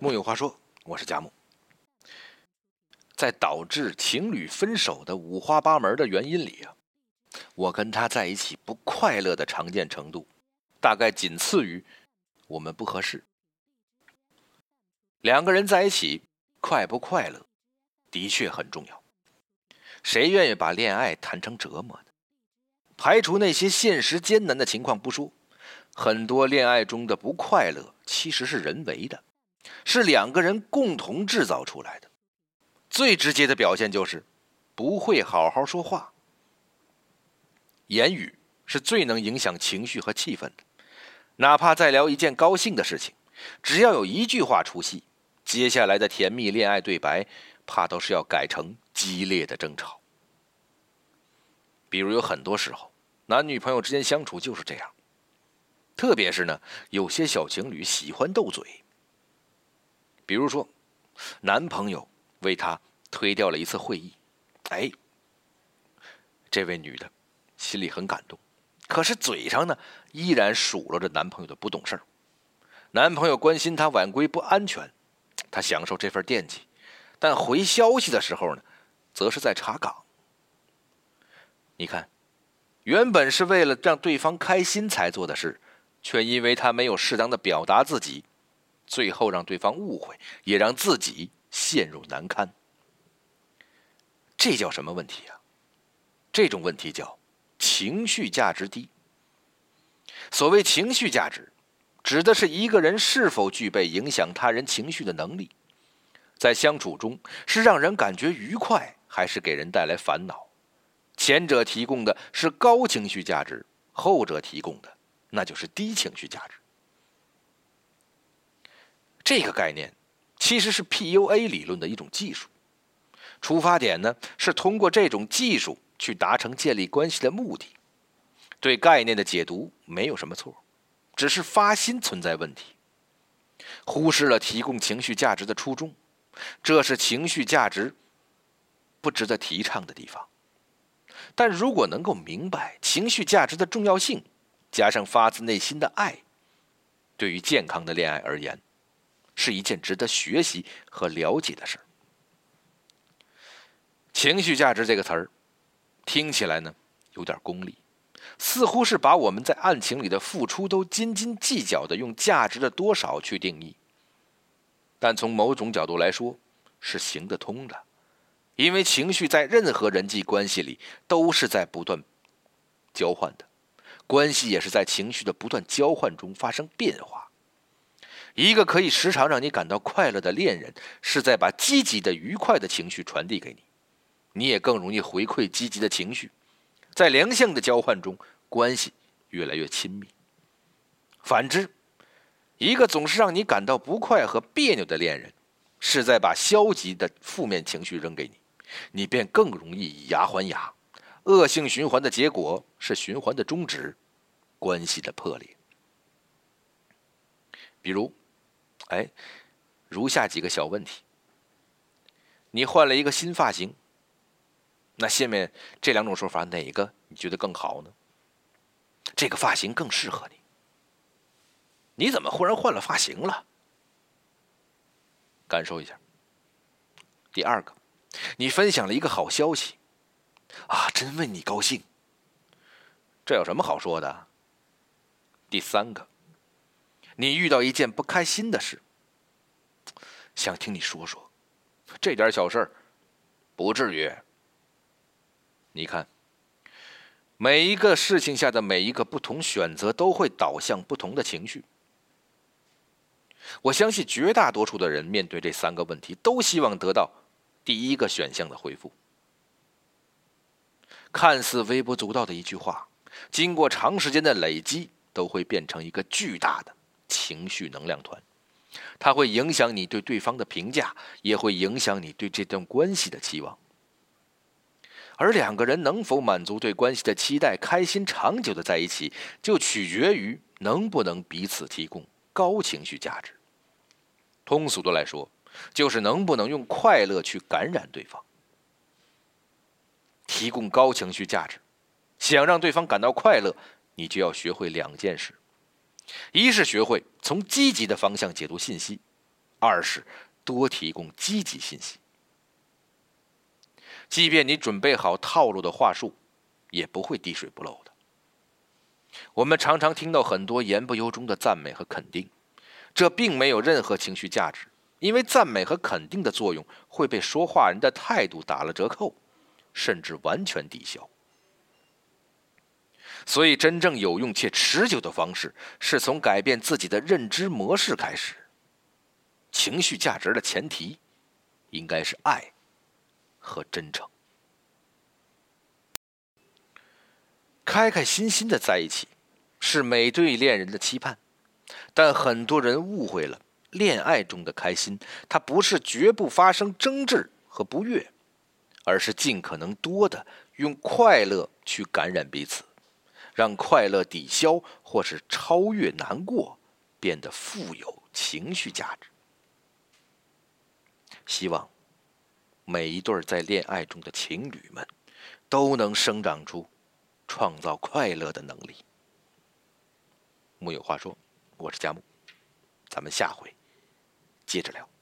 木有话说，我是佳木。在导致情侣分手的五花八门的原因里啊，我跟他在一起不快乐的常见程度，大概仅次于我们不合适。两个人在一起快不快乐，的确很重要。谁愿意把恋爱谈成折磨呢？排除那些现实艰难的情况不说，很多恋爱中的不快乐其实是人为的，是两个人共同制造出来的。最直接的表现就是不会好好说话。言语是最能影响情绪和气氛的，哪怕在聊一件高兴的事情，只要有一句话出戏，接下来的甜蜜恋爱对白，怕都是要改成激烈的争吵。比如有很多时候，男女朋友之间相处就是这样，特别是呢，有些小情侣喜欢斗嘴。比如说，男朋友。为她推掉了一次会议，哎，这位女的心里很感动，可是嘴上呢依然数落着男朋友的不懂事儿。男朋友关心她晚归不安全，她享受这份惦记，但回消息的时候呢，则是在查岗。你看，原本是为了让对方开心才做的事，却因为他没有适当的表达自己，最后让对方误会，也让自己。陷入难堪，这叫什么问题啊？这种问题叫情绪价值低。所谓情绪价值，指的是一个人是否具备影响他人情绪的能力，在相处中是让人感觉愉快，还是给人带来烦恼。前者提供的是高情绪价值，后者提供的那就是低情绪价值。这个概念。其实是 PUA 理论的一种技术，出发点呢是通过这种技术去达成建立关系的目的。对概念的解读没有什么错，只是发心存在问题，忽视了提供情绪价值的初衷，这是情绪价值不值得提倡的地方。但如果能够明白情绪价值的重要性，加上发自内心的爱，对于健康的恋爱而言。是一件值得学习和了解的事儿。情绪价值这个词儿，听起来呢有点功利，似乎是把我们在案情里的付出都斤斤计较的用价值的多少去定义。但从某种角度来说，是行得通的，因为情绪在任何人际关系里都是在不断交换的，关系也是在情绪的不断交换中发生变化。一个可以时常让你感到快乐的恋人，是在把积极的、愉快的情绪传递给你，你也更容易回馈积极的情绪，在良性的交换中，关系越来越亲密。反之，一个总是让你感到不快和别扭的恋人，是在把消极的负面情绪扔给你，你便更容易以牙还牙，恶性循环的结果是循环的终止，关系的破裂。比如。哎，如下几个小问题：你换了一个新发型，那下面这两种说法哪个你觉得更好呢？这个发型更适合你。你怎么忽然换了发型了？感受一下。第二个，你分享了一个好消息，啊，真为你高兴。这有什么好说的？第三个。你遇到一件不开心的事，想听你说说，这点小事不至于。你看，每一个事情下的每一个不同选择，都会导向不同的情绪。我相信绝大多数的人面对这三个问题，都希望得到第一个选项的回复。看似微不足道的一句话，经过长时间的累积，都会变成一个巨大的。情绪能量团，它会影响你对对方的评价，也会影响你对这段关系的期望。而两个人能否满足对关系的期待，开心长久的在一起，就取决于能不能彼此提供高情绪价值。通俗的来说，就是能不能用快乐去感染对方。提供高情绪价值，想让对方感到快乐，你就要学会两件事。一是学会从积极的方向解读信息，二是多提供积极信息。即便你准备好套路的话术，也不会滴水不漏的。我们常常听到很多言不由衷的赞美和肯定，这并没有任何情绪价值，因为赞美和肯定的作用会被说话人的态度打了折扣，甚至完全抵消。所以，真正有用且持久的方式，是从改变自己的认知模式开始。情绪价值的前提，应该是爱和真诚。开开心心的在一起，是每对恋人的期盼。但很多人误会了，恋爱中的开心，它不是绝不发生争执和不悦，而是尽可能多的用快乐去感染彼此。让快乐抵消或是超越难过，变得富有情绪价值。希望每一对在恋爱中的情侣们，都能生长出创造快乐的能力。木有话说，我是佳木，咱们下回接着聊。